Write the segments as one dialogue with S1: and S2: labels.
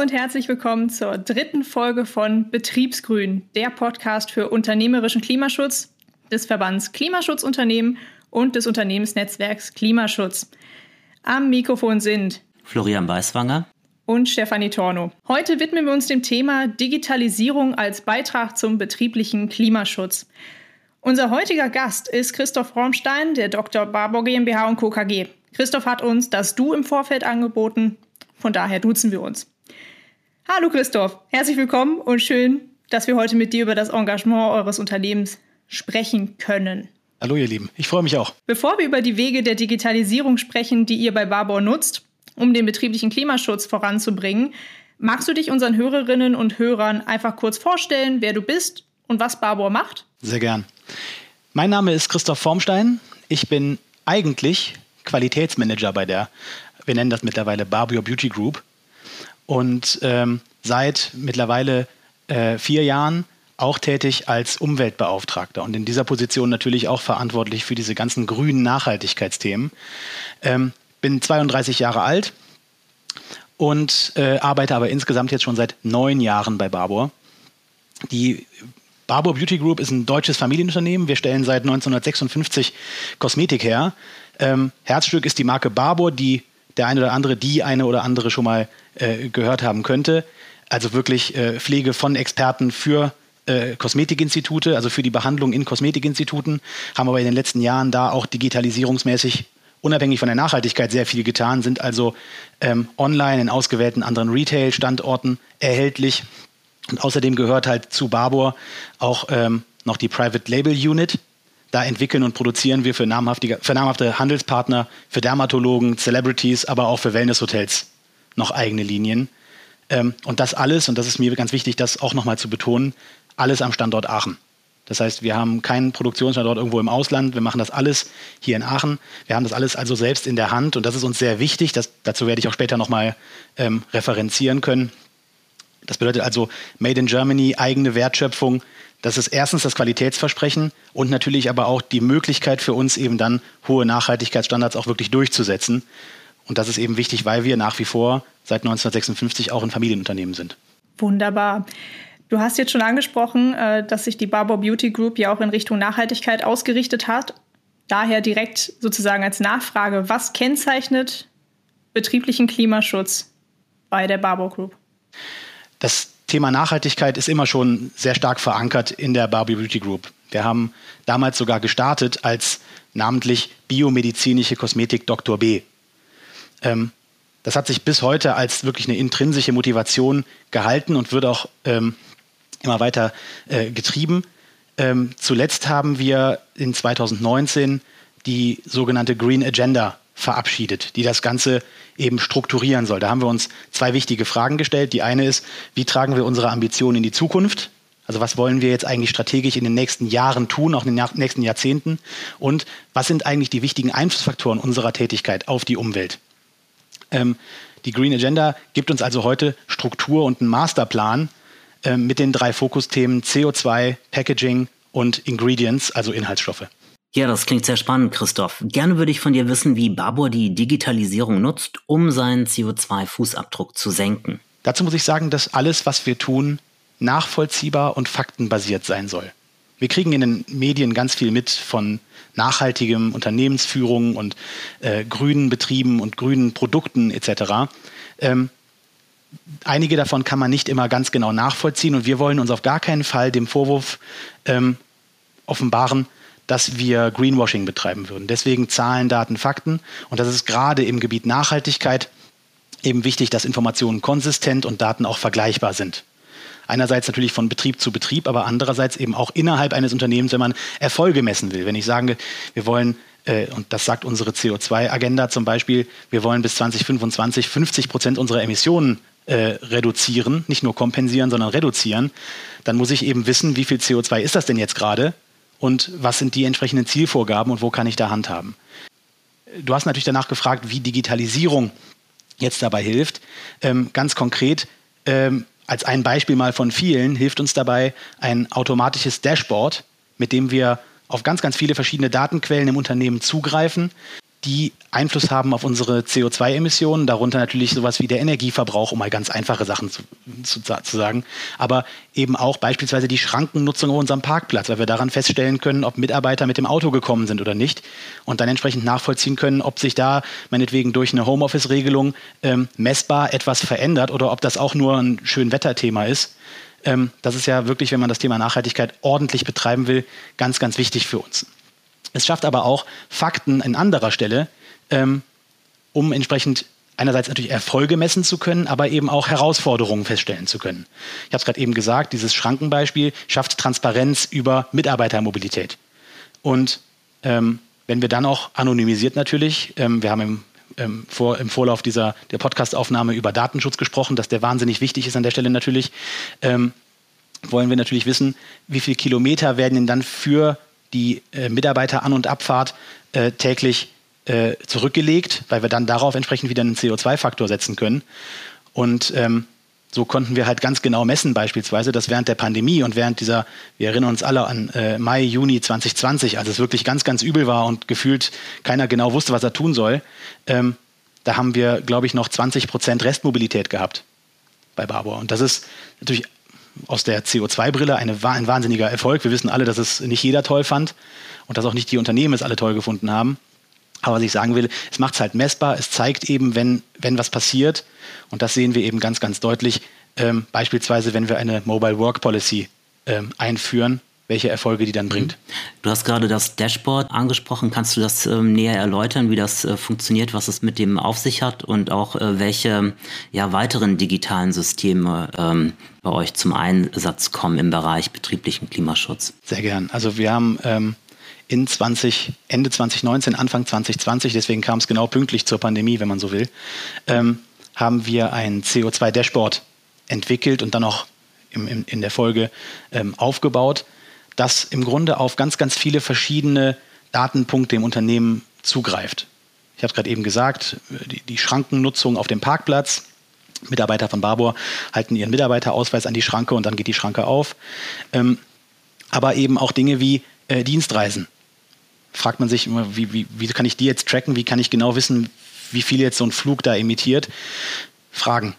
S1: und herzlich willkommen zur dritten Folge von Betriebsgrün, der Podcast für unternehmerischen Klimaschutz des Verbands Klimaschutzunternehmen und des Unternehmensnetzwerks Klimaschutz. Am Mikrofon sind
S2: Florian Weißwanger
S1: und Stefanie Torno. Heute widmen wir uns dem Thema Digitalisierung als Beitrag zum betrieblichen Klimaschutz. Unser heutiger Gast ist Christoph Romstein, der Dr. Barbour GmbH und Co. KG. Christoph hat uns das Du im Vorfeld angeboten, von daher duzen wir uns. Hallo Christoph, herzlich willkommen und schön, dass wir heute mit dir über das Engagement eures Unternehmens sprechen können.
S3: Hallo ihr Lieben, ich freue mich auch.
S1: Bevor wir über die Wege der Digitalisierung sprechen, die ihr bei Barbour nutzt, um den betrieblichen Klimaschutz voranzubringen, magst du dich unseren Hörerinnen und Hörern einfach kurz vorstellen, wer du bist und was Barbour macht?
S3: Sehr gern. Mein Name ist Christoph Formstein. Ich bin eigentlich Qualitätsmanager bei der, wir nennen das mittlerweile Barbour Beauty Group. Und ähm, seit mittlerweile äh, vier Jahren auch tätig als Umweltbeauftragter und in dieser Position natürlich auch verantwortlich für diese ganzen grünen Nachhaltigkeitsthemen. Ähm, bin 32 Jahre alt und äh, arbeite aber insgesamt jetzt schon seit neun Jahren bei Barbour. Die Barbour Beauty Group ist ein deutsches Familienunternehmen. Wir stellen seit 1956 Kosmetik her. Ähm, Herzstück ist die Marke Barbour, die der eine oder andere, die eine oder andere schon mal äh, gehört haben könnte. Also wirklich äh, Pflege von Experten für äh, Kosmetikinstitute, also für die Behandlung in Kosmetikinstituten, haben aber in den letzten Jahren da auch digitalisierungsmäßig unabhängig von der Nachhaltigkeit sehr viel getan, sind also ähm, online in ausgewählten anderen Retail-Standorten erhältlich und außerdem gehört halt zu Barbour auch ähm, noch die Private Label Unit. Da entwickeln und produzieren wir für namhafte, für namhafte Handelspartner, für Dermatologen, Celebrities, aber auch für Wellnesshotels noch eigene Linien. Ähm, und das alles, und das ist mir ganz wichtig, das auch nochmal zu betonen, alles am Standort Aachen. Das heißt, wir haben keinen Produktionsstandort irgendwo im Ausland. Wir machen das alles hier in Aachen. Wir haben das alles also selbst in der Hand und das ist uns sehr wichtig. Das, dazu werde ich auch später nochmal ähm, referenzieren können. Das bedeutet also Made in Germany, eigene Wertschöpfung. Das ist erstens das Qualitätsversprechen und natürlich aber auch die Möglichkeit für uns eben dann hohe Nachhaltigkeitsstandards auch wirklich durchzusetzen. Und das ist eben wichtig, weil wir nach wie vor seit 1956 auch ein Familienunternehmen sind.
S1: Wunderbar. Du hast jetzt schon angesprochen, äh, dass sich die Barbour Beauty Group ja auch in Richtung Nachhaltigkeit ausgerichtet hat. Daher direkt sozusagen als Nachfrage, was kennzeichnet betrieblichen Klimaschutz bei der Barbour Group?
S3: Das Thema Nachhaltigkeit ist immer schon sehr stark verankert in der Barbie Beauty Group. Wir haben damals sogar gestartet als namentlich biomedizinische Kosmetik Dr. B. Ähm, das hat sich bis heute als wirklich eine intrinsische Motivation gehalten und wird auch ähm, immer weiter äh, getrieben. Ähm, zuletzt haben wir in 2019 die sogenannte Green Agenda verabschiedet, die das Ganze eben strukturieren soll. Da haben wir uns zwei wichtige Fragen gestellt. Die eine ist, wie tragen wir unsere Ambitionen in die Zukunft? Also was wollen wir jetzt eigentlich strategisch in den nächsten Jahren tun, auch in den nächsten Jahrzehnten? Und was sind eigentlich die wichtigen Einflussfaktoren unserer Tätigkeit auf die Umwelt? Ähm, die Green Agenda gibt uns also heute Struktur und einen Masterplan äh, mit den drei Fokusthemen CO2, Packaging und Ingredients, also Inhaltsstoffe.
S2: Ja, das klingt sehr spannend, Christoph. Gerne würde ich von dir wissen, wie Babur die Digitalisierung nutzt, um seinen CO2-Fußabdruck zu senken.
S3: Dazu muss ich sagen, dass alles, was wir tun, nachvollziehbar und faktenbasiert sein soll. Wir kriegen in den Medien ganz viel mit von nachhaltigem Unternehmensführung und äh, grünen Betrieben und grünen Produkten etc. Ähm, einige davon kann man nicht immer ganz genau nachvollziehen und wir wollen uns auf gar keinen Fall dem Vorwurf ähm, offenbaren, dass wir Greenwashing betreiben würden. Deswegen Zahlen, Daten, Fakten. Und das ist gerade im Gebiet Nachhaltigkeit eben wichtig, dass Informationen konsistent und Daten auch vergleichbar sind. Einerseits natürlich von Betrieb zu Betrieb, aber andererseits eben auch innerhalb eines Unternehmens, wenn man Erfolge messen will. Wenn ich sage, wir wollen äh, und das sagt unsere CO2-Agenda zum Beispiel, wir wollen bis 2025 50 Prozent unserer Emissionen äh, reduzieren, nicht nur kompensieren, sondern reduzieren, dann muss ich eben wissen, wie viel CO2 ist das denn jetzt gerade und was sind die entsprechenden Zielvorgaben und wo kann ich da handhaben. Du hast natürlich danach gefragt, wie Digitalisierung jetzt dabei hilft. Ähm, ganz konkret, ähm, als ein Beispiel mal von vielen, hilft uns dabei ein automatisches Dashboard, mit dem wir auf ganz, ganz viele verschiedene Datenquellen im Unternehmen zugreifen, die Einfluss haben auf unsere CO2-Emissionen, darunter natürlich sowas wie der Energieverbrauch, um mal ganz einfache Sachen zu, zu, zu, sagen, aber eben auch beispielsweise die Schrankennutzung auf unserem Parkplatz, weil wir daran feststellen können, ob Mitarbeiter mit dem Auto gekommen sind oder nicht und dann entsprechend nachvollziehen können, ob sich da meinetwegen durch eine Homeoffice-Regelung ähm, messbar etwas verändert oder ob das auch nur ein schön Wetterthema ist. Ähm, das ist ja wirklich, wenn man das Thema Nachhaltigkeit ordentlich betreiben will, ganz, ganz wichtig für uns. Es schafft aber auch Fakten an anderer Stelle, ähm, um entsprechend einerseits natürlich Erfolge messen zu können, aber eben auch Herausforderungen feststellen zu können. Ich habe es gerade eben gesagt, dieses Schrankenbeispiel schafft Transparenz über Mitarbeitermobilität. Und ähm, wenn wir dann auch anonymisiert natürlich, ähm, wir haben im, ähm, vor, im Vorlauf dieser der Podcastaufnahme über Datenschutz gesprochen, dass der wahnsinnig wichtig ist an der Stelle natürlich, ähm, wollen wir natürlich wissen, wie viele Kilometer werden denn dann für die äh, Mitarbeiter An- und Abfahrt äh, täglich äh, zurückgelegt, weil wir dann darauf entsprechend wieder einen CO2-Faktor setzen können. Und ähm, so konnten wir halt ganz genau messen, beispielsweise, dass während der Pandemie und während dieser, wir erinnern uns alle an äh, Mai, Juni 2020, als es wirklich ganz, ganz übel war und gefühlt keiner genau wusste, was er tun soll, ähm, da haben wir, glaube ich, noch 20 Prozent Restmobilität gehabt bei Barbour. Und das ist natürlich aus der CO2-Brille ein wahnsinniger Erfolg. Wir wissen alle, dass es nicht jeder toll fand und dass auch nicht die Unternehmen es alle toll gefunden haben. Aber was ich sagen will, es macht es halt messbar, es zeigt eben, wenn, wenn was passiert. Und das sehen wir eben ganz, ganz deutlich. Ähm, beispielsweise, wenn wir eine Mobile Work Policy ähm, einführen, welche Erfolge die dann mhm. bringt.
S2: Du hast gerade das Dashboard angesprochen. Kannst du das ähm, näher erläutern, wie das äh, funktioniert, was es mit dem auf sich hat und auch äh, welche ja, weiteren digitalen Systeme ähm, bei euch zum Einsatz kommen im Bereich betrieblichen Klimaschutz?
S3: Sehr gern. Also wir haben ähm, in 20, Ende 2019, Anfang 2020, deswegen kam es genau pünktlich zur Pandemie, wenn man so will, ähm, haben wir ein CO2-Dashboard entwickelt und dann auch im, im, in der Folge ähm, aufgebaut das im Grunde auf ganz, ganz viele verschiedene Datenpunkte im Unternehmen zugreift. Ich habe es gerade eben gesagt, die, die, Schrankennutzung auf dem Parkplatz. Mitarbeiter von Barbour halten ihren Mitarbeiterausweis an die Schranke und dann geht die Schranke auf. Ähm, aber eben auch Dinge wie äh, Dienstreisen. Fragt man sich immer, wie, wie, wie kann ich die jetzt tracken? Wie kann ich genau wissen, wie viel jetzt so ein Flug da emittiert? Fragen.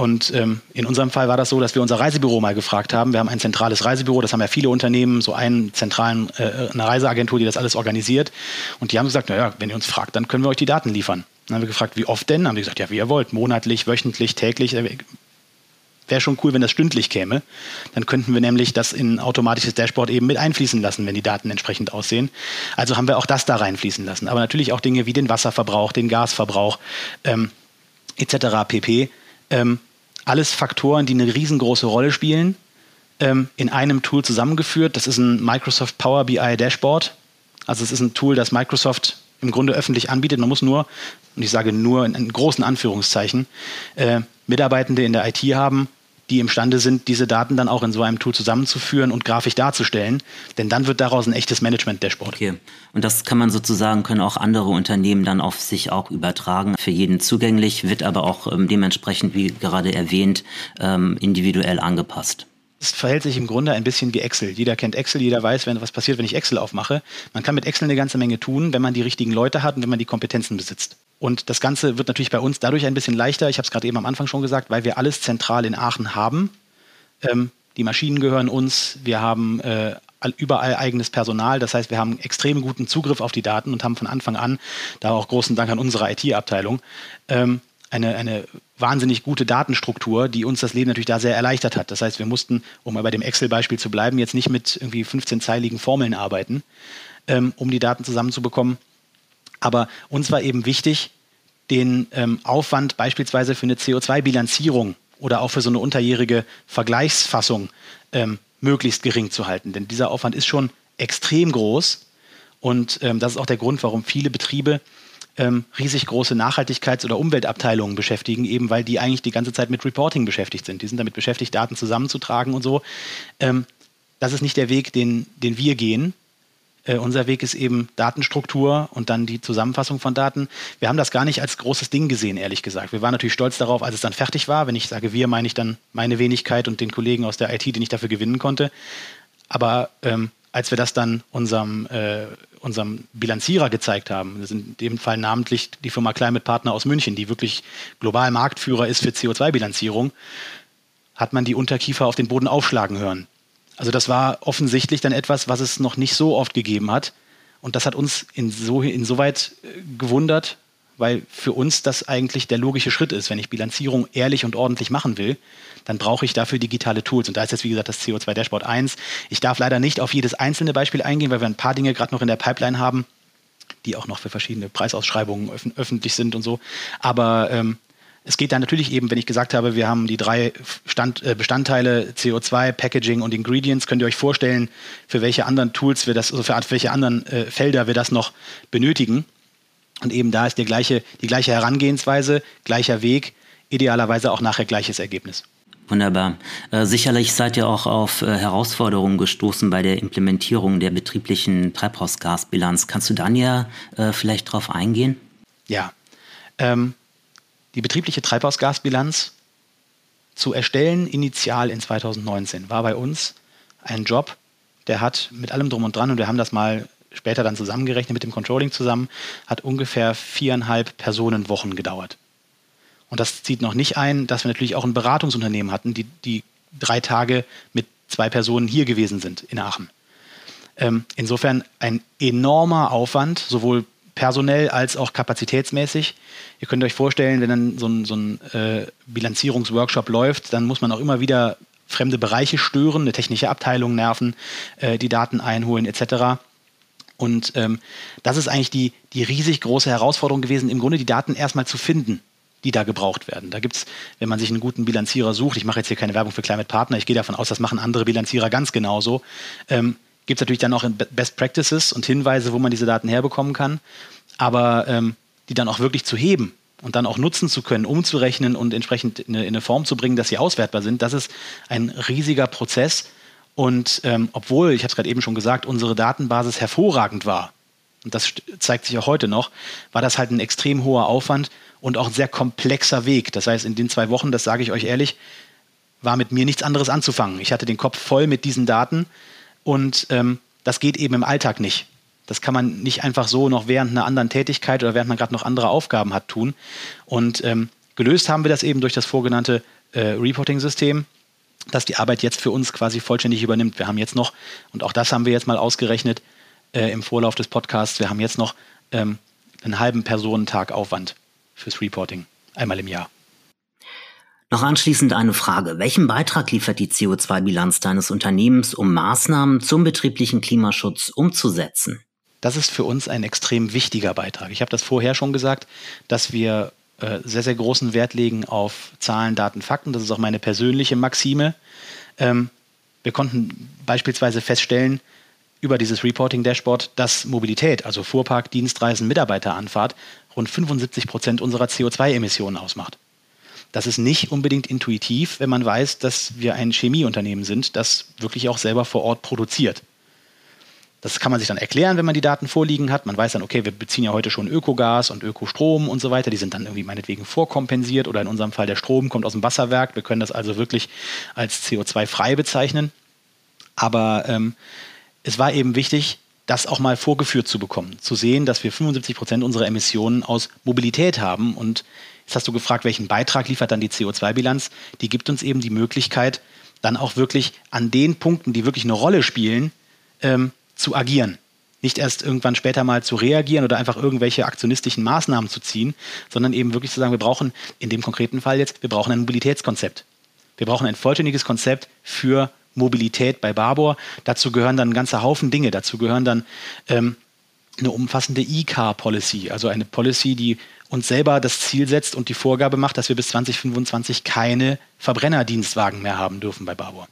S3: Und ähm, in unserem Fall war das so, dass wir unser Reisebüro mal gefragt haben. Wir haben ein zentrales Reisebüro, das haben ja viele Unternehmen, so einen zentralen, äh, eine Reiseagentur, die das alles organisiert. Und die haben gesagt, naja, wenn ihr uns fragt, dann können wir euch die Daten liefern. Dann haben wir gefragt, wie oft denn? Dann haben die gesagt, ja, wie ihr wollt, monatlich, wöchentlich, täglich. Äh, wäre schon cool, wenn das stündlich käme. Dann könnten wir nämlich das in ein automatisches Dashboard eben mit einfließen lassen, wenn die Daten entsprechend aussehen. Also haben wir auch das da reinfließen lassen. Aber natürlich auch Dinge wie den Wasserverbrauch, den Gasverbrauch ähm, etc. pp. Ähm, alles Faktoren, die eine riesengroße Rolle spielen, ähm, in einem Tool zusammengeführt. Das ist ein Microsoft Power BI Dashboard. Also es ist ein Tool, das Microsoft im Grunde öffentlich anbietet. Man muss nur, und ich sage nur in, großen Anführungszeichen, äh, Mitarbeitende in der IT haben, die imstande sind, diese Daten dann auch in so einem Tool zusammenzuführen und grafisch darzustellen. Denn dann wird daraus ein echtes Management-Dashboard.
S2: Okay. Und das kann man sozusagen, können auch andere Unternehmen dann auf sich auch übertragen. Für jeden zugänglich, wird aber auch ähm, dementsprechend, wie gerade erwähnt, ähm, individuell angepasst.
S3: Es verhält sich im Grunde ein bisschen wie Excel. Jeder kennt Excel, jeder weiß, wenn was passiert, wenn ich Excel aufmache. Man kann mit Excel eine ganze Menge tun, wenn man die richtigen Leute hat und wenn man die Kompetenzen besitzt. Und das Ganze wird natürlich bei uns dadurch ein bisschen leichter. Ich habe es gerade eben am Anfang schon gesagt, weil wir alles zentral in Aachen haben. Ähm, die Maschinen gehören uns. Wir haben äh, überall eigenes Personal. Das heißt, wir haben extrem guten Zugriff auf die Daten und haben von Anfang an, da auch großen Dank an unsere IT-Abteilung, ähm, eine, eine wahnsinnig gute Datenstruktur, die uns das Leben natürlich da sehr erleichtert hat. Das heißt, wir mussten, um mal bei dem Excel-Beispiel zu bleiben, jetzt nicht mit irgendwie 15-zeiligen Formeln arbeiten, ähm, um die Daten zusammenzubekommen. Aber uns war eben wichtig, den ähm, Aufwand beispielsweise für eine CO2-Bilanzierung oder auch für so eine unterjährige Vergleichsfassung ähm, möglichst gering zu halten. Denn dieser Aufwand ist schon extrem groß. Und ähm, das ist auch der Grund, warum viele Betriebe ähm, riesig große Nachhaltigkeits- oder Umweltabteilungen beschäftigen, eben weil die eigentlich die ganze Zeit mit Reporting beschäftigt sind. Die sind damit beschäftigt, Daten zusammenzutragen und so. Ähm, das ist nicht der Weg, den, den wir gehen. Äh, unser Weg ist eben Datenstruktur und dann die Zusammenfassung von Daten. Wir haben das gar nicht als großes Ding gesehen, ehrlich gesagt. Wir waren natürlich stolz darauf, als es dann fertig war. Wenn ich sage wir, meine ich dann meine Wenigkeit und den Kollegen aus der IT, den ich dafür gewinnen konnte. Aber ähm, als wir das dann unserem, äh, unserem Bilanzierer gezeigt haben, das sind in dem Fall namentlich die Firma Climate Partner aus München, die wirklich global Marktführer ist für CO2-Bilanzierung, hat man die Unterkiefer auf den Boden aufschlagen hören. Also das war offensichtlich dann etwas, was es noch nicht so oft gegeben hat. Und das hat uns inso, insoweit äh, gewundert, weil für uns das eigentlich der logische Schritt ist. Wenn ich Bilanzierung ehrlich und ordentlich machen will, dann brauche ich dafür digitale Tools. Und da ist jetzt, wie gesagt, das CO2 Dashboard 1. Ich darf leider nicht auf jedes einzelne Beispiel eingehen, weil wir ein paar Dinge gerade noch in der Pipeline haben, die auch noch für verschiedene Preisausschreibungen öf öffentlich sind und so. Aber ähm, es geht dann natürlich eben, wenn ich gesagt habe, wir haben die drei Stand, äh, Bestandteile CO2, Packaging und Ingredients, könnt ihr euch vorstellen, für welche anderen Tools wir das, also für welche anderen äh, Felder wir das noch benötigen. Und eben da ist die gleiche, die gleiche Herangehensweise, gleicher Weg, idealerweise auch nachher gleiches Ergebnis.
S2: Wunderbar. Äh, sicherlich seid ihr auch auf äh, Herausforderungen gestoßen bei der Implementierung der betrieblichen Treibhausgasbilanz. Kannst du dann ja äh, vielleicht darauf eingehen?
S3: Ja. Ähm, die betriebliche Treibhausgasbilanz zu erstellen, initial in 2019, war bei uns ein Job, der hat mit allem drum und dran, und wir haben das mal später dann zusammengerechnet mit dem Controlling zusammen, hat ungefähr viereinhalb Personenwochen gedauert. Und das zieht noch nicht ein, dass wir natürlich auch ein Beratungsunternehmen hatten, die, die drei Tage mit zwei Personen hier gewesen sind in Aachen. Ähm, insofern ein enormer Aufwand, sowohl personell als auch kapazitätsmäßig. Ihr könnt euch vorstellen, wenn dann so ein, so ein äh, Bilanzierungsworkshop läuft, dann muss man auch immer wieder fremde Bereiche stören, eine technische Abteilung nerven, äh, die Daten einholen etc. Und ähm, das ist eigentlich die, die riesig große Herausforderung gewesen, im Grunde die Daten erstmal zu finden, die da gebraucht werden. Da gibt es, wenn man sich einen guten Bilanzierer sucht, ich mache jetzt hier keine Werbung für Climate Partner, ich gehe davon aus, das machen andere Bilanzierer ganz genauso, ähm, gibt es natürlich dann auch Best Practices und Hinweise, wo man diese Daten herbekommen kann, aber ähm, die dann auch wirklich zu heben und dann auch nutzen zu können, umzurechnen und entsprechend in eine, in eine Form zu bringen, dass sie auswertbar sind, das ist ein riesiger Prozess, und ähm, obwohl, ich hatte es gerade eben schon gesagt, unsere Datenbasis hervorragend war, und das zeigt sich auch heute noch, war das halt ein extrem hoher Aufwand und auch ein sehr komplexer Weg. Das heißt, in den zwei Wochen, das sage ich euch ehrlich, war mit mir nichts anderes anzufangen. Ich hatte den Kopf voll mit diesen Daten und ähm, das geht eben im Alltag nicht. Das kann man nicht einfach so noch während einer anderen Tätigkeit oder während man gerade noch andere Aufgaben hat tun. Und ähm, gelöst haben wir das eben durch das vorgenannte äh, Reporting-System dass die Arbeit jetzt für uns quasi vollständig übernimmt. Wir haben jetzt noch, und auch das haben wir jetzt mal ausgerechnet äh, im Vorlauf des Podcasts, wir haben jetzt noch ähm, einen halben Personentag Aufwand fürs Reporting, einmal im Jahr.
S2: Noch anschließend eine Frage. Welchen Beitrag liefert die CO2-Bilanz deines Unternehmens, um Maßnahmen zum betrieblichen Klimaschutz umzusetzen?
S3: Das ist für uns ein extrem wichtiger Beitrag. Ich habe das vorher schon gesagt, dass wir äh, sehr, sehr großen Wert legen auf Zahlen, Daten, Fakten. Das ist auch meine persönliche Maxime. Ähm, wir konnten beispielsweise feststellen, über dieses Reporting-Dashboard, dass Mobilität, also Fuhrpark, Dienstreisen, Mitarbeiteranfahrt, rund 75 Prozent unserer CO2-Emissionen ausmacht. Das ist nicht unbedingt intuitiv, wenn man weiß, dass wir ein Chemieunternehmen sind, das wirklich auch selber vor Ort produziert. Das kann man sich dann erklären, wenn man die Daten vorliegen hat. Man weiß dann, okay, wir beziehen ja heute schon Ökogas und Ökostrom und so weiter. Die sind dann irgendwie meinetwegen vorkompensiert oder in unserem Fall der Strom kommt aus dem Wasserwerk. Wir können das also wirklich als CO2-frei bezeichnen. Aber ähm, es war eben wichtig, das auch mal vorgeführt zu bekommen, zu sehen, dass wir 75 Prozent unserer Emissionen aus Mobilität haben. Und jetzt hast du gefragt, welchen Beitrag liefert dann die CO2-Bilanz? Die gibt uns eben die Möglichkeit, dann auch wirklich an den Punkten, die wirklich eine Rolle spielen, ähm, zu agieren. Nicht erst irgendwann später mal zu reagieren oder einfach irgendwelche aktionistischen Maßnahmen zu ziehen, sondern eben wirklich zu sagen, wir brauchen in dem konkreten Fall jetzt, wir brauchen ein Mobilitätskonzept. Wir brauchen ein vollständiges Konzept für Mobilität bei Barbour. Dazu gehören dann ein ganzer Haufen Dinge. Dazu gehören dann ähm, eine umfassende E-Car-Policy, also eine Policy, die uns selber das Ziel setzt und die Vorgabe macht, dass wir bis 2025 keine Verbrennerdienstwagen mehr haben dürfen bei Barbour.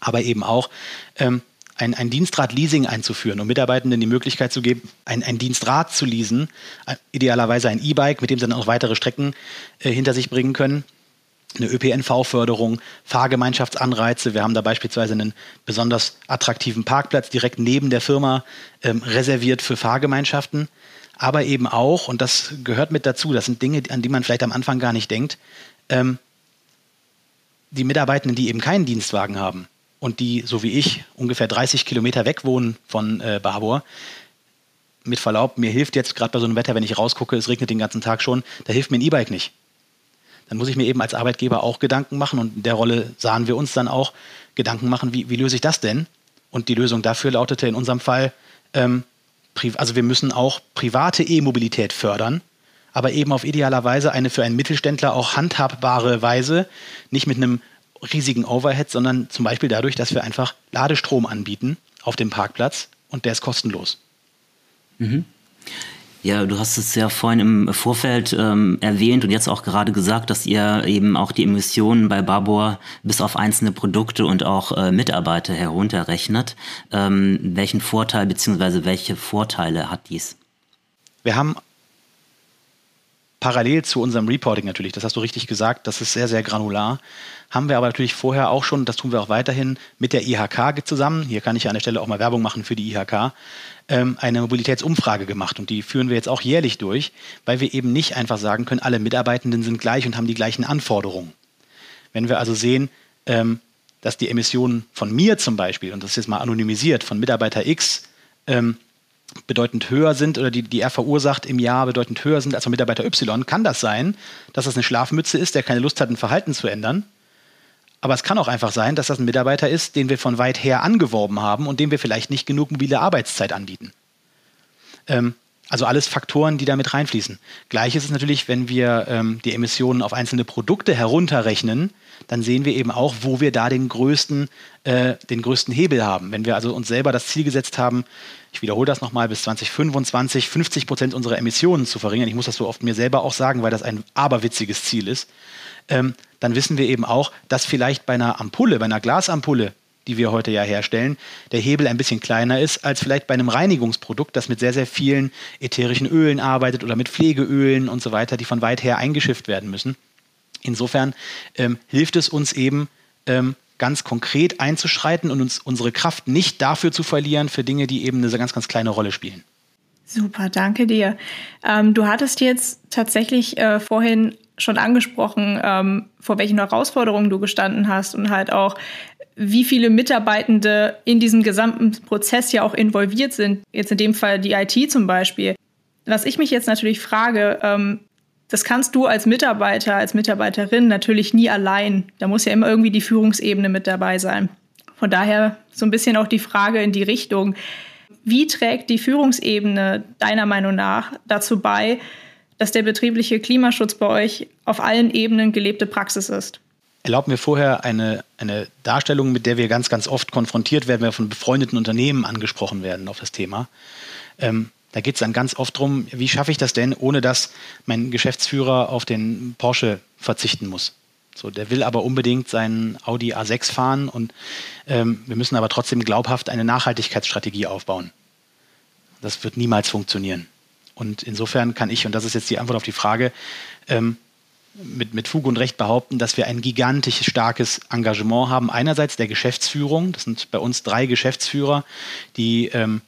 S3: Aber eben auch ähm, ein, ein Dienstrad-Leasing einzuführen, um Mitarbeitenden die Möglichkeit zu geben, ein, ein Dienstrad zu leasen, äh, idealerweise ein E-Bike, mit dem sie dann auch weitere Strecken äh, hinter sich bringen können. Eine ÖPNV-Förderung, Fahrgemeinschaftsanreize. Wir haben da beispielsweise einen besonders attraktiven Parkplatz direkt neben der Firma ähm, reserviert für Fahrgemeinschaften. Aber eben auch, und das gehört mit dazu, das sind Dinge, an die man vielleicht am Anfang gar nicht denkt, ähm, die Mitarbeitenden, die eben keinen Dienstwagen haben, und die, so wie ich, ungefähr 30 Kilometer weg wohnen von äh, Barbour, mit Verlaub, mir hilft jetzt gerade bei so einem Wetter, wenn ich rausgucke, es regnet den ganzen Tag schon, da hilft mir ein E-Bike nicht. Dann muss ich mir eben als Arbeitgeber auch Gedanken machen und in der Rolle sahen wir uns dann auch Gedanken machen, wie, wie löse ich das denn? Und die Lösung dafür lautete in unserem Fall, ähm, also wir müssen auch private E-Mobilität fördern, aber eben auf idealer Weise eine für einen Mittelständler auch handhabbare Weise, nicht mit einem riesigen Overhead, sondern zum Beispiel dadurch, dass wir einfach Ladestrom anbieten auf dem Parkplatz und der ist kostenlos.
S2: Mhm. Ja, du hast es ja vorhin im Vorfeld ähm, erwähnt und jetzt auch gerade gesagt, dass ihr eben auch die Emissionen bei Babor bis auf einzelne Produkte und auch äh, Mitarbeiter herunterrechnet. Ähm, welchen Vorteil bzw. welche Vorteile hat dies?
S3: Wir haben parallel zu unserem Reporting natürlich, das hast du richtig gesagt, das ist sehr, sehr granular, haben wir aber natürlich vorher auch schon, das tun wir auch weiterhin, mit der IHK zusammen, hier kann ich an der Stelle auch mal Werbung machen für die IHK, ähm, eine Mobilitätsumfrage gemacht und die führen wir jetzt auch jährlich durch, weil wir eben nicht einfach sagen können, alle Mitarbeitenden sind gleich und haben die gleichen Anforderungen. Wenn wir also sehen, ähm, dass die Emissionen von mir zum Beispiel, und das ist jetzt mal anonymisiert, von Mitarbeiter X ähm, bedeutend höher sind oder die, die er verursacht im Jahr bedeutend höher sind als von Mitarbeiter Y, kann das sein, dass das eine Schlafmütze ist, der keine Lust hat, ein Verhalten zu ändern aber es kann auch einfach sein, dass das ein Mitarbeiter ist, den wir von weit her angeworben haben und dem wir vielleicht nicht genug mobile Arbeitszeit anbieten. Ähm, also alles Faktoren, die damit reinfließen. Gleich ist es natürlich, wenn wir ähm, die Emissionen auf einzelne Produkte herunterrechnen, dann sehen wir eben auch, wo wir da den größten, äh, den größten Hebel haben. Wenn wir also uns selber das Ziel gesetzt haben, ich wiederhole das nochmal, bis 2025 50 Prozent unserer Emissionen zu verringern, ich muss das so oft mir selber auch sagen, weil das ein aberwitziges Ziel ist, ähm, dann wissen wir eben auch, dass vielleicht bei einer Ampulle, bei einer Glasampulle, die wir heute ja herstellen, der Hebel ein bisschen kleiner ist als vielleicht bei einem Reinigungsprodukt, das mit sehr, sehr vielen ätherischen Ölen arbeitet oder mit Pflegeölen und so weiter, die von weit her eingeschifft werden müssen. Insofern ähm, hilft es uns eben, ähm, ganz konkret einzuschreiten und uns unsere Kraft nicht dafür zu verlieren, für Dinge, die eben eine ganz, ganz kleine Rolle spielen.
S1: Super, danke dir. Ähm, du hattest jetzt tatsächlich äh, vorhin schon angesprochen, ähm, vor welchen Herausforderungen du gestanden hast und halt auch, wie viele Mitarbeitende in diesem gesamten Prozess ja auch involviert sind. Jetzt in dem Fall die IT zum Beispiel. Was ich mich jetzt natürlich frage, ähm, das kannst du als Mitarbeiter, als Mitarbeiterin natürlich nie allein. Da muss ja immer irgendwie die Führungsebene mit dabei sein. Von daher so ein bisschen auch die Frage in die Richtung, wie trägt die Führungsebene deiner Meinung nach dazu bei, dass der betriebliche Klimaschutz bei euch auf allen Ebenen gelebte Praxis ist?
S3: Erlauben wir vorher eine, eine Darstellung, mit der wir ganz, ganz oft konfrontiert werden, wenn wir von befreundeten Unternehmen angesprochen werden auf das Thema. Ähm, da geht es dann ganz oft darum, wie schaffe ich das denn, ohne dass mein Geschäftsführer auf den Porsche verzichten muss. So, der will aber unbedingt seinen Audi A6 fahren und ähm, wir müssen aber trotzdem glaubhaft eine Nachhaltigkeitsstrategie aufbauen. Das wird niemals funktionieren. Und insofern kann ich, und das ist jetzt die Antwort auf die Frage, ähm, mit, mit Fug und Recht behaupten, dass wir ein gigantisch starkes Engagement haben. Einerseits der Geschäftsführung, das sind bei uns drei Geschäftsführer, die ähm,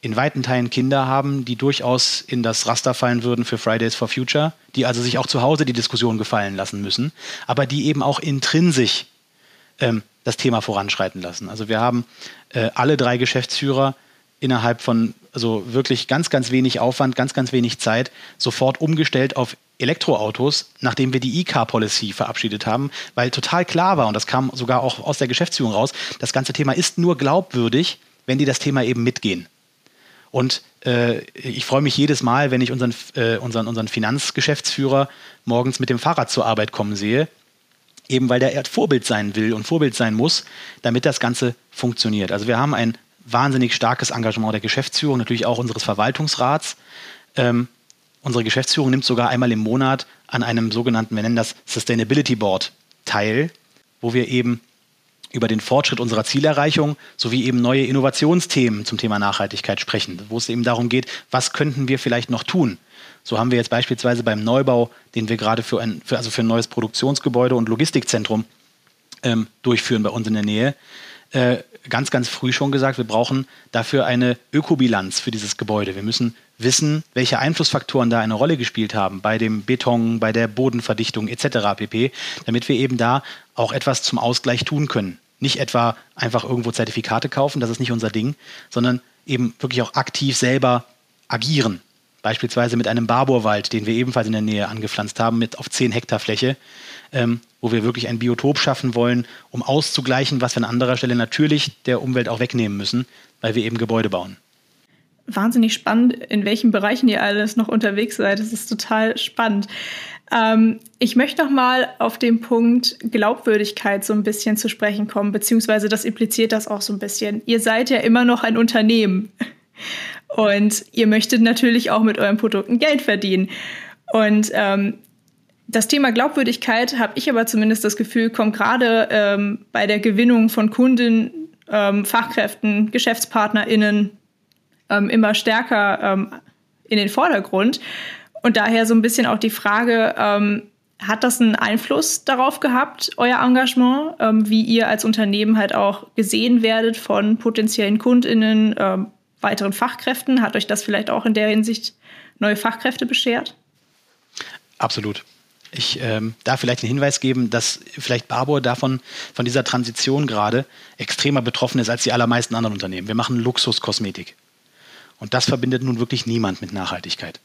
S3: in weiten Teilen Kinder haben, die durchaus in das Raster fallen würden für Fridays for Future, die also sich auch zu Hause die Diskussion gefallen lassen müssen, aber die eben auch intrinsisch ähm, das Thema voranschreiten lassen. Also wir haben äh, alle drei Geschäftsführer innerhalb von also wirklich ganz, ganz wenig Aufwand, ganz, ganz wenig Zeit sofort umgestellt auf Elektroautos, nachdem wir die E-Car-Policy verabschiedet haben, weil total klar war, und das kam sogar auch aus der Geschäftsführung raus, das ganze Thema ist nur glaubwürdig, wenn die das Thema eben mitgehen. Und äh, ich freue mich jedes Mal, wenn ich unseren, äh, unseren, unseren Finanzgeschäftsführer morgens mit dem Fahrrad zur Arbeit kommen sehe, eben weil der Vorbild sein will und Vorbild sein muss, damit das Ganze funktioniert. Also wir haben ein wahnsinnig starkes Engagement der Geschäftsführung, natürlich auch unseres Verwaltungsrats. Ähm, unsere Geschäftsführung nimmt sogar einmal im Monat an einem sogenannten, wir nennen das Sustainability Board teil, wo wir eben über den Fortschritt unserer Zielerreichung sowie eben neue Innovationsthemen zum Thema Nachhaltigkeit sprechen, wo es eben darum geht, was könnten wir vielleicht noch tun. So haben wir jetzt beispielsweise beim Neubau, den wir gerade für ein, für, also für ein neues Produktionsgebäude und Logistikzentrum ähm, durchführen bei uns in der Nähe, äh, ganz, ganz früh schon gesagt, wir brauchen dafür eine Ökobilanz für dieses Gebäude. Wir müssen wissen, welche Einflussfaktoren da eine Rolle gespielt haben bei dem Beton, bei der Bodenverdichtung etc. pp., damit wir eben da auch etwas zum Ausgleich tun können. Nicht etwa einfach irgendwo Zertifikate kaufen, das ist nicht unser Ding, sondern eben wirklich auch aktiv selber agieren. Beispielsweise mit einem Barborwald, den wir ebenfalls in der Nähe angepflanzt haben, mit auf 10 Hektar Fläche, ähm, wo wir wirklich ein Biotop schaffen wollen, um auszugleichen, was wir an anderer Stelle natürlich der Umwelt auch wegnehmen müssen, weil wir eben Gebäude bauen.
S1: Wahnsinnig spannend, in welchen Bereichen ihr alles noch unterwegs seid. Das ist total spannend. Ähm, ich möchte noch mal auf den Punkt Glaubwürdigkeit so ein bisschen zu sprechen kommen, beziehungsweise das impliziert das auch so ein bisschen. Ihr seid ja immer noch ein Unternehmen und ihr möchtet natürlich auch mit euren Produkten Geld verdienen. Und ähm, das Thema Glaubwürdigkeit habe ich aber zumindest das Gefühl, kommt gerade ähm, bei der Gewinnung von Kunden, ähm, Fachkräften, GeschäftspartnerInnen ähm, immer stärker ähm, in den Vordergrund. Und daher so ein bisschen auch die Frage, ähm, hat das einen Einfluss darauf gehabt, euer Engagement, ähm, wie ihr als Unternehmen halt auch gesehen werdet von potenziellen KundInnen, ähm, weiteren Fachkräften? Hat euch das vielleicht auch in der Hinsicht neue Fachkräfte beschert?
S3: Absolut. Ich ähm, darf vielleicht den Hinweis geben, dass vielleicht Barbour davon, von dieser Transition gerade extremer betroffen ist als die allermeisten anderen Unternehmen. Wir machen Luxuskosmetik. Und das verbindet nun wirklich niemand mit Nachhaltigkeit.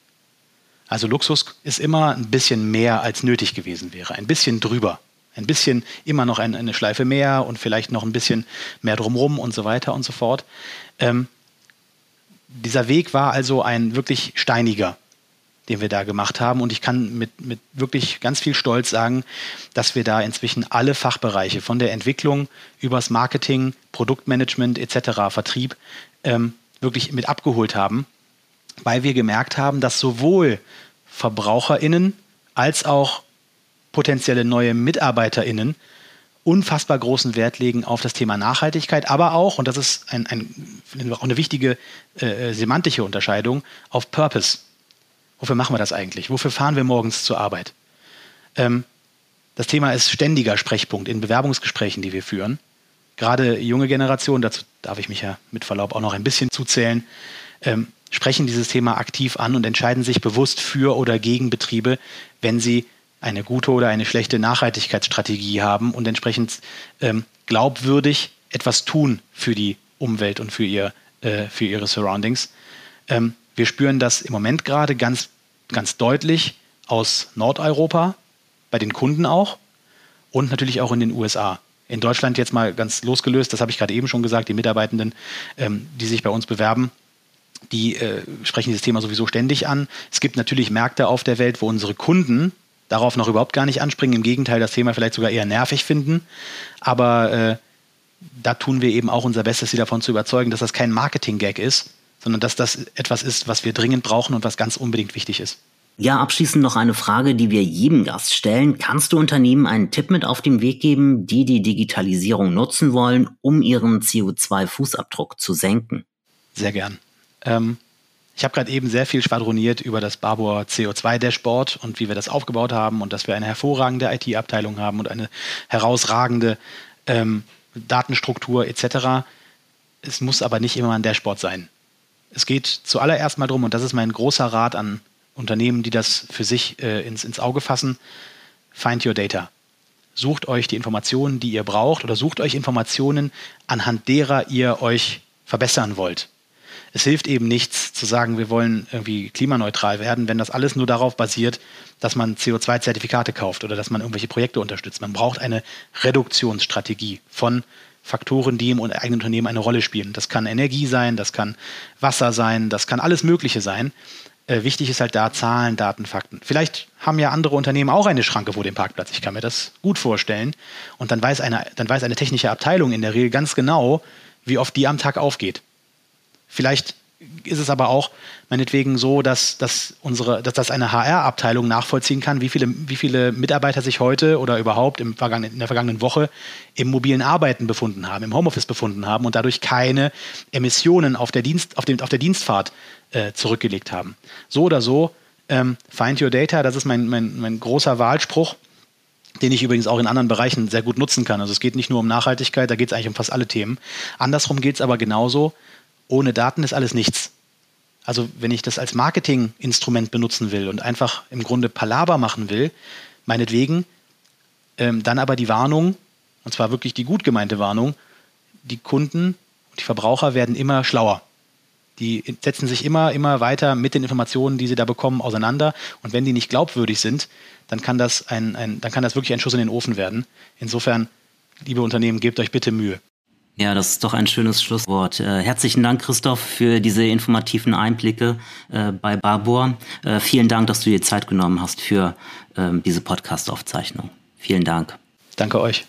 S3: Also Luxus ist immer ein bisschen mehr als nötig gewesen wäre, ein bisschen drüber. Ein bisschen immer noch eine, Schleife mehr und vielleicht noch ein bisschen mehr drumrum und so weiter und so fort. Ähm, dieser Weg war also ein wirklich steiniger, den wir da gemacht haben. Und ich kann mit, mit wirklich ganz viel Stolz sagen, dass wir da inzwischen alle Fachbereiche von der Entwicklung übers Marketing, Produktmanagement etc., Vertrieb ähm, wirklich mit abgeholt haben weil wir gemerkt haben, dass sowohl VerbraucherInnen als auch potenzielle neue MitarbeiterInnen unfassbar großen Wert legen auf das Thema Nachhaltigkeit, aber auch, und das ist ein, ein, auch eine wichtige äh, semantische Unterscheidung, auf Purpose. Wofür machen wir das eigentlich? Wofür fahren wir morgens zur Arbeit? Ähm, das Thema ist ständiger Sprechpunkt in Bewerbungsgesprächen, die wir führen. Gerade junge Generationen, dazu darf ich mich ja mit Verlaub auch noch ein bisschen zuzählen, ähm, sprechen dieses Thema aktiv an und entscheiden sich bewusst für oder gegen Betriebe, wenn sie eine gute oder eine schlechte Nachhaltigkeitsstrategie haben und entsprechend ähm, glaubwürdig etwas tun für die Umwelt und für, ihr, äh, für ihre Surroundings. Ähm, wir spüren das im Moment gerade ganz, ganz deutlich aus Nordeuropa, bei den Kunden auch und natürlich auch in den USA. In Deutschland jetzt mal ganz losgelöst, das habe ich gerade eben schon gesagt, die Mitarbeitenden, ähm, die sich bei uns bewerben, die äh, sprechen dieses Thema sowieso ständig an. Es gibt natürlich Märkte auf der Welt, wo unsere Kunden darauf noch überhaupt gar nicht anspringen. Im Gegenteil, das Thema vielleicht sogar eher nervig finden. Aber äh, da tun wir eben auch unser Bestes, sie davon zu überzeugen, dass das kein Marketing-Gag ist, sondern dass das etwas ist, was wir dringend brauchen und was ganz unbedingt wichtig ist.
S2: Ja, abschließend noch eine Frage, die wir jedem Gast stellen. Kannst du Unternehmen einen Tipp mit auf den Weg geben, die die Digitalisierung nutzen wollen, um ihren CO2-Fußabdruck zu senken?
S3: Sehr gern. Ähm, ich habe gerade eben sehr viel schwadroniert über das Barbour CO2-Dashboard und wie wir das aufgebaut haben und dass wir eine hervorragende IT-Abteilung haben und eine herausragende ähm, Datenstruktur etc. Es muss aber nicht immer ein Dashboard sein. Es geht zuallererst mal darum, und das ist mein großer Rat an Unternehmen, die das für sich äh, ins, ins Auge fassen, find your data. Sucht euch die Informationen, die ihr braucht, oder sucht euch Informationen, anhand derer ihr euch verbessern wollt es hilft eben nichts zu sagen, wir wollen irgendwie klimaneutral werden, wenn das alles nur darauf basiert, dass man CO2-Zertifikate kauft oder dass man irgendwelche Projekte unterstützt. Man braucht eine Reduktionsstrategie von Faktoren, die im eigenen Unternehmen eine Rolle spielen. Das kann Energie sein, das kann Wasser sein, das kann alles Mögliche sein. Äh, wichtig ist halt da Zahlen, Daten, Fakten. Vielleicht haben ja andere Unternehmen auch eine Schranke vor dem Parkplatz. Ich kann mir das gut vorstellen. Und dann weiß eine, dann weiß eine technische Abteilung in der Regel ganz genau, wie oft die am Tag aufgeht. Vielleicht ist es aber auch meinetwegen so, dass, dass, unsere, dass das eine HR-Abteilung nachvollziehen kann, wie viele, wie viele Mitarbeiter sich heute oder überhaupt im in der vergangenen Woche im mobilen Arbeiten befunden haben, im Homeoffice befunden haben und dadurch keine Emissionen auf der, Dienst, auf dem, auf der Dienstfahrt äh, zurückgelegt haben. So oder so, ähm, find your data, das ist mein, mein, mein großer Wahlspruch den ich übrigens auch in anderen Bereichen sehr gut nutzen kann. Also es geht nicht nur um Nachhaltigkeit, da geht es eigentlich um fast alle Themen. Andersrum geht es aber genauso ohne Daten ist alles nichts. Also wenn ich das als Marketinginstrument benutzen will und einfach im Grunde Palaber machen will, meinetwegen, ähm, dann aber die Warnung, und zwar wirklich die gut gemeinte Warnung, die Kunden und die Verbraucher werden immer schlauer. Die setzen sich immer, immer weiter mit den Informationen, die sie da bekommen, auseinander. Und wenn die nicht glaubwürdig sind, dann kann das, ein, ein, dann kann das wirklich ein Schuss in den Ofen werden. Insofern, liebe Unternehmen, gebt euch bitte Mühe.
S2: Ja, das ist doch ein schönes Schlusswort. Äh, herzlichen Dank, Christoph, für diese informativen Einblicke äh, bei Barbour. Äh, vielen Dank, dass du dir Zeit genommen hast für ähm, diese Podcast-Aufzeichnung. Vielen Dank.
S3: Danke euch.